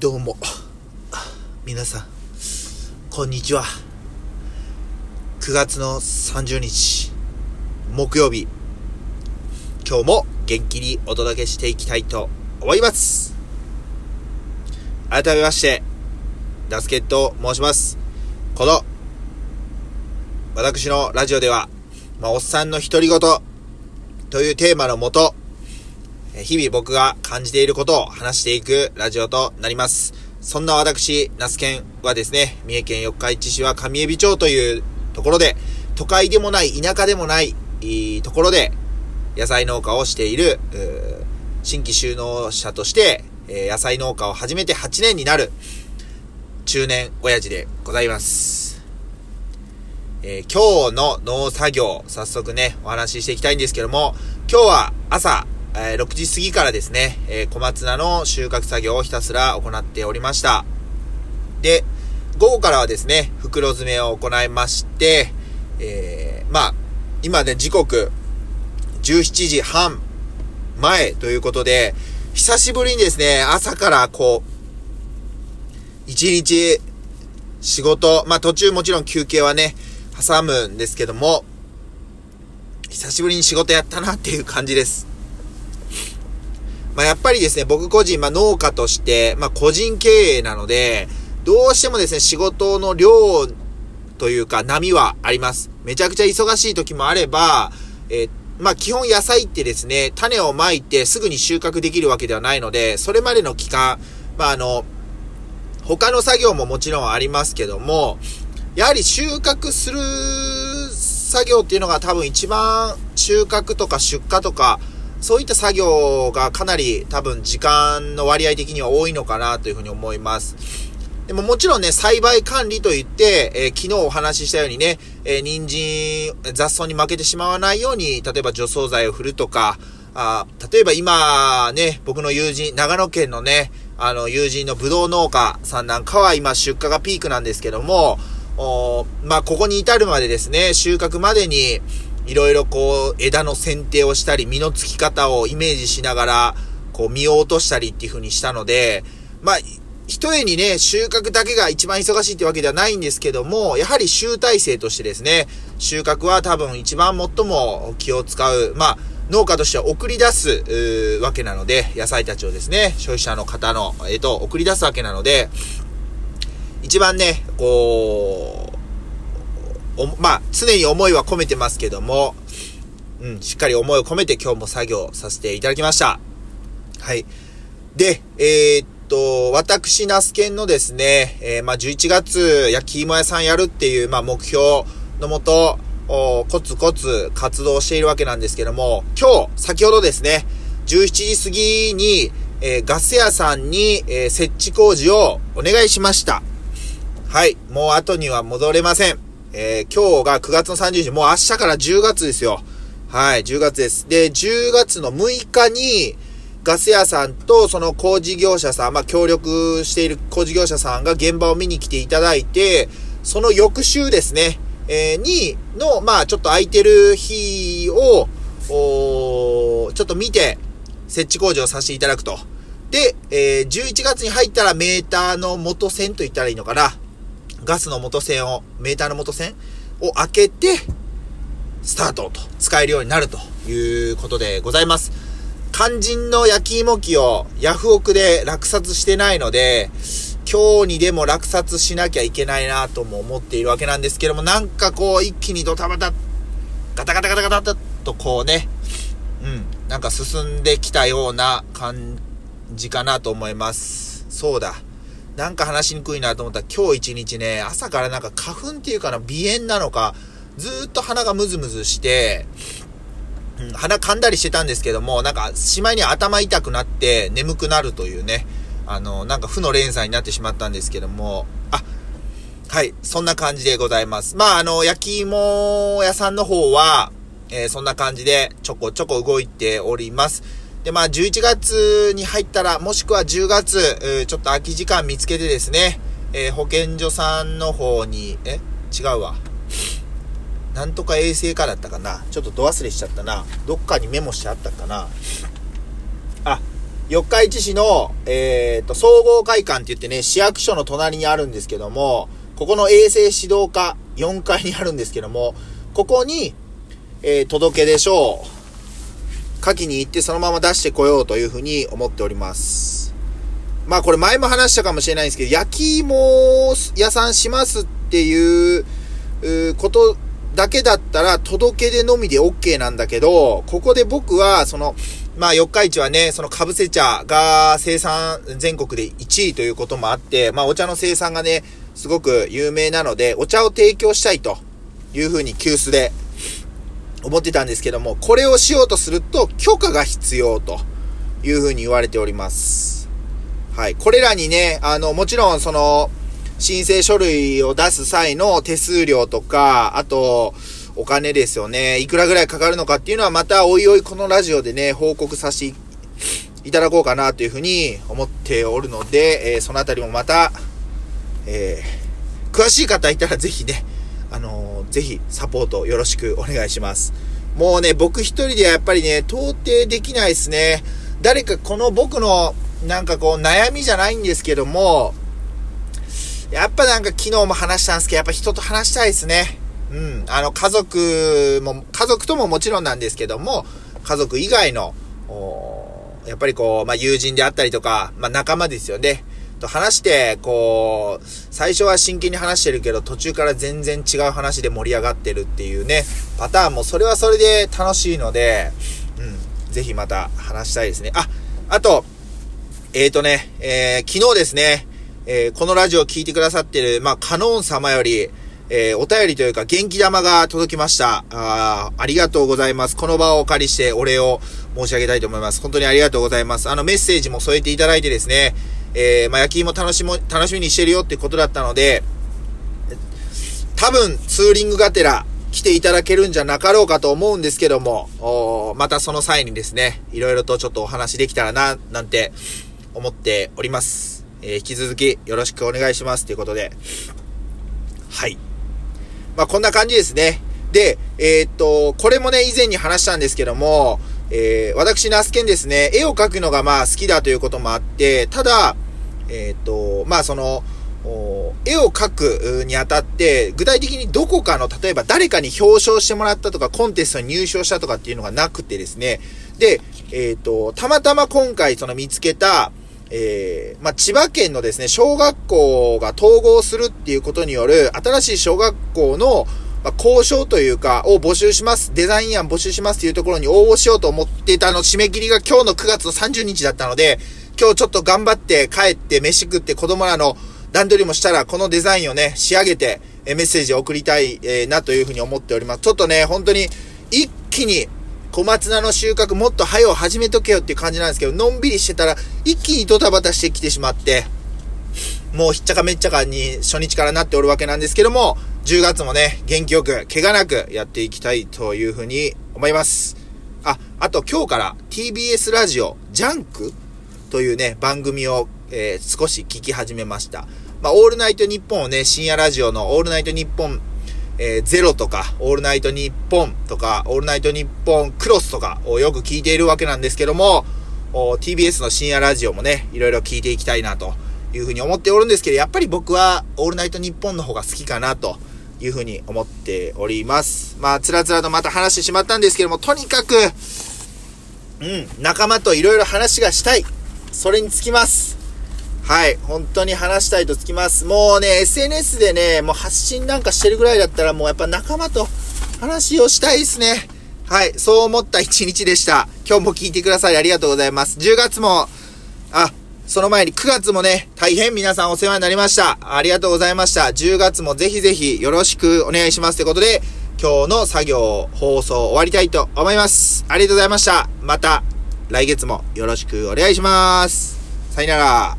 どうも。皆さん、こんにちは。9月の30日、木曜日。今日も元気にお届けしていきたいと思います。改めまして、ダスケット申します。この、私のラジオでは、まあ、おっさんの独り言というテーマのもと、日々僕が感じていることを話していくラジオとなります。そんな私、ナスケンはですね、三重県四日市市は上海町というところで、都会でもない、田舎でもない、いいところで、野菜農家をしている、新規就農者として、え野菜農家を始めて8年になる、中年親父でございます。えー今日の農作業、早速ね、お話ししていきたいんですけども、今日は朝、え6時過ぎからですね、えー小松菜の収穫作業をひたすら行っておりました。で、午後からはですね、袋詰めを行いまして、えーまあ、今ね、時刻、17時半前ということで、久しぶりにですね、朝からこう、一日仕事、まあ途中もちろん休憩はね、挟むんですけども、久しぶりに仕事やったなっていう感じです。まあやっぱりですね、僕個人、まあ農家として、まあ個人経営なので、どうしてもですね、仕事の量というか波はあります。めちゃくちゃ忙しい時もあれば、えーまあ基本野菜ってですね、種をまいてすぐに収穫できるわけではないので、それまでの期間、まああの、他の作業ももちろんありますけども、やはり収穫する作業っていうのが多分一番収穫とか出荷とか、そういった作業がかなり多分時間の割合的には多いのかなというふうに思います。でももちろんね、栽培管理といって、えー昨日お話ししたようにね、えー人参、雑草に負けてしまわないように、例えば除草剤を振るとか、あ例えば今ね、僕の友人、長野県のね、あの友人のブドウ農家さんなんかは今出荷がピークなんですけども、おまあ、ここに至るまでですね、収穫までに、いろいろこう、枝の剪定をしたり、実の付き方をイメージしながら、こう、実を落としたりっていう風にしたので、まあ、一重にね、収穫だけが一番忙しいってわけではないんですけども、やはり集大成としてですね、収穫は多分一番最も気を使う、まあ、農家としては送り出すわけなので、野菜たちをですね、消費者の方の、えっと、送り出すわけなので、一番ね、こう、おまあ、常に思いは込めてますけども、うん、しっかり思いを込めて今日も作業させていただきました。はい。で、えーっと、私、ナスケンのですね、えーまあ、11月、焼き芋屋さんやるっていう、まあ、目標のもと、コツコツ活動しているわけなんですけども、今日、先ほどですね、17時過ぎに、えーガス屋さんに、えー設置工事をお願いしました。はい。もう後には戻れません。えー今日が9月の30日、もう明日から10月ですよ。はい、10月です。で、10月の6日に、ガス屋さんとその工事業者さん、まあ協力している工事業者さんが現場を見に来ていただいて、その翌週ですね、えーに、の、まあちょっと空いてる日を、おちょっと見て、設置工事をさせていただくと。で、えー11月に入ったらメーターの元線と言ったらいいのかな。ガスの元線を、メーターの元線を開けて、スタートと使えるようになるということでございます。肝心の焼き芋機をヤフオクで落札してないので、今日にでも落札しなきゃいけないなとも思っているわけなんですけども、なんかこう一気にドタバ、タガタガタガタガタとこうね、うん、なんか進んできたような感じかなと思います。そうだ。なんか話しにくいなと思ったら今日一日ね、朝からなんか花粉っていうかな、鼻炎なのか、ずっと鼻がムズムズして、うん、鼻噛んだりしてたんですけども、なんか、しまいに頭痛くなって眠くなるというね、あの、なんか負の連鎖になってしまったんですけども、あ、はい、そんな感じでございます。まあ、あの、焼き芋屋さんの方は、えーそんな感じでちょこちょこ動いております。で、まあ、11月に入ったら、もしくは10月、ちょっと空き時間見つけてですね、えー保健所さんの方に、え？違うわ。なんとか衛生課だったかな？ちょっとど忘れしちゃったな。どっかにメモしてあったかな？あ、四日市市の、えっ、と、総合会館って言ってね、市役所の隣にあるんですけども、ここの衛生指導課4階にあるんですけども、ここに、えー、届け出書を書きに行ってそのまま出してこようというふうに思っております。まあこれ前も話したかもしれないんですけど、焼き芋屋さんしますっていうことだけだったら届け出のみで OK なんだけど、ここで僕はその、まあ四日市はね、そのかぶせ茶が生産全国で1位ということもあって、まあお茶の生産がね、すごく有名なので、お茶を提供したいというふうに急須で思ってたんですけども、これをしようとすると許可が必要というふうに言われております。はい。これらにね、あの、もちろんその、申請書類を出す際の手数料とか、あと、お金ですよね。いくらぐらいかかるのかっていうのはまたおいおいこのラジオでね、報告させていただこうかなというふうに思っておるので、えー、そのあたりもまた、えー、詳しい方いたらぜひね、あのー、ぜひサポートよろしくお願いします。もうね、僕一人ではやっぱりね、到底できないですね。誰かこの僕のなんかこう悩みじゃないんですけども、やっぱなんか昨日も話したんですけど、やっぱ人と話したいですね。うん。あの、家族も、家族とももちろんなんですけども、家族以外の、やっぱりこう、まあ、友人であったりとか、まあ、仲間ですよね。と話して、こう、最初は真剣に話してるけど、途中から全然違う話で盛り上がってるっていうね、パターンもそれはそれで楽しいので、うん、ぜひまた話したいですね。あ、あと、え、ー、とね、えー、昨日ですね、えー、このラジオを聴いてくださってる、まあ、カノン様より、えー、お便りというか元気玉が届きました。あありがとうございます。この場をお借りしてお礼を申し上げたいと思います。本当にありがとうございます。あのメッセージも添えていただいてですね、えー、まあ、焼き芋楽しも、楽しみにしてるよってことだったので、多分、ツーリングがてら来ていただけるんじゃなかろうかと思うんですけども、またその際にですね、いろいろとちょっとお話できたらな、なんて思っております。えー、引き続きよろしくお願いしますということで、はい。まあ、こんな感じですね。で、えー、っと、これもね、以前に話したんですけども、えー、私、ナスケンですね、絵を描くのがまあ好きだということもあって、ただ、えっ、と、まあその、絵を描くにあたって、具体的にどこかの、例えば誰かに表彰してもらったとか、コンテストに入賞したとかっていうのがなくてですね、で、えっ、と、たまたま今回その見つけた、えー、まあ、千葉県のですね、小学校が統合するっていうことによる、新しい小学校の、まあ、交渉というか、を募集します。デザイン案募集しますっていうところに応募しようと思っていたの、締め切りが今日の9月の30日だったので、今日ちょっと頑張って帰って飯食って子供らの段取りもしたら、このデザインをね、仕上げて、えメッセージを送りたい、え、なというふうに思っております。ちょっとね、本当に、一気に、小松菜の収穫もっと早う始めとけよっていう感じなんですけど、のんびりしてたら、一気にドタバタしてきてしまって、もうひっちゃかめっちゃかに初日からなっておるわけなんですけども、10月もね、元気よく、怪我なくやっていきたいというふうに思います。あ、あと今日から TBS ラジオ、ジャンク？というね、番組を、えー、少し聞き始めました。まあ、オールナイトニッポンをね、深夜ラジオのオールナイトニッポン、えー、ゼロとか、オールナイトニッポンとか、オールナイトニッポンクロスとかをよく聞いているわけなんですけども、TBS の深夜ラジオもね、いろいろ聞いていきたいなというふうに思っておるんですけど、やっぱり僕はオールナイトニッポンの方が好きかなというふうに思っております。まあ、つらつらとまた話してしまったんですけども、とにかく、うん、仲間といろいろ話がしたい。それにつきます。はい。本当に話したいとつきます。もうね、SNS でね、もう発信なんかしてるぐらいだったらもうやっぱ仲間と話をしたいですね。はい。そう思った一日でした。今日も聞いてくださりありがとうございます。10月も、あ、その前に9月もね、大変皆さんお世話になりました。ありがとうございました。10月もぜひぜひよろしくお願いします。ということで、今日の作業、放送終わりたいと思います。ありがとうございました。また来月もよろしくお願いします。さよなら。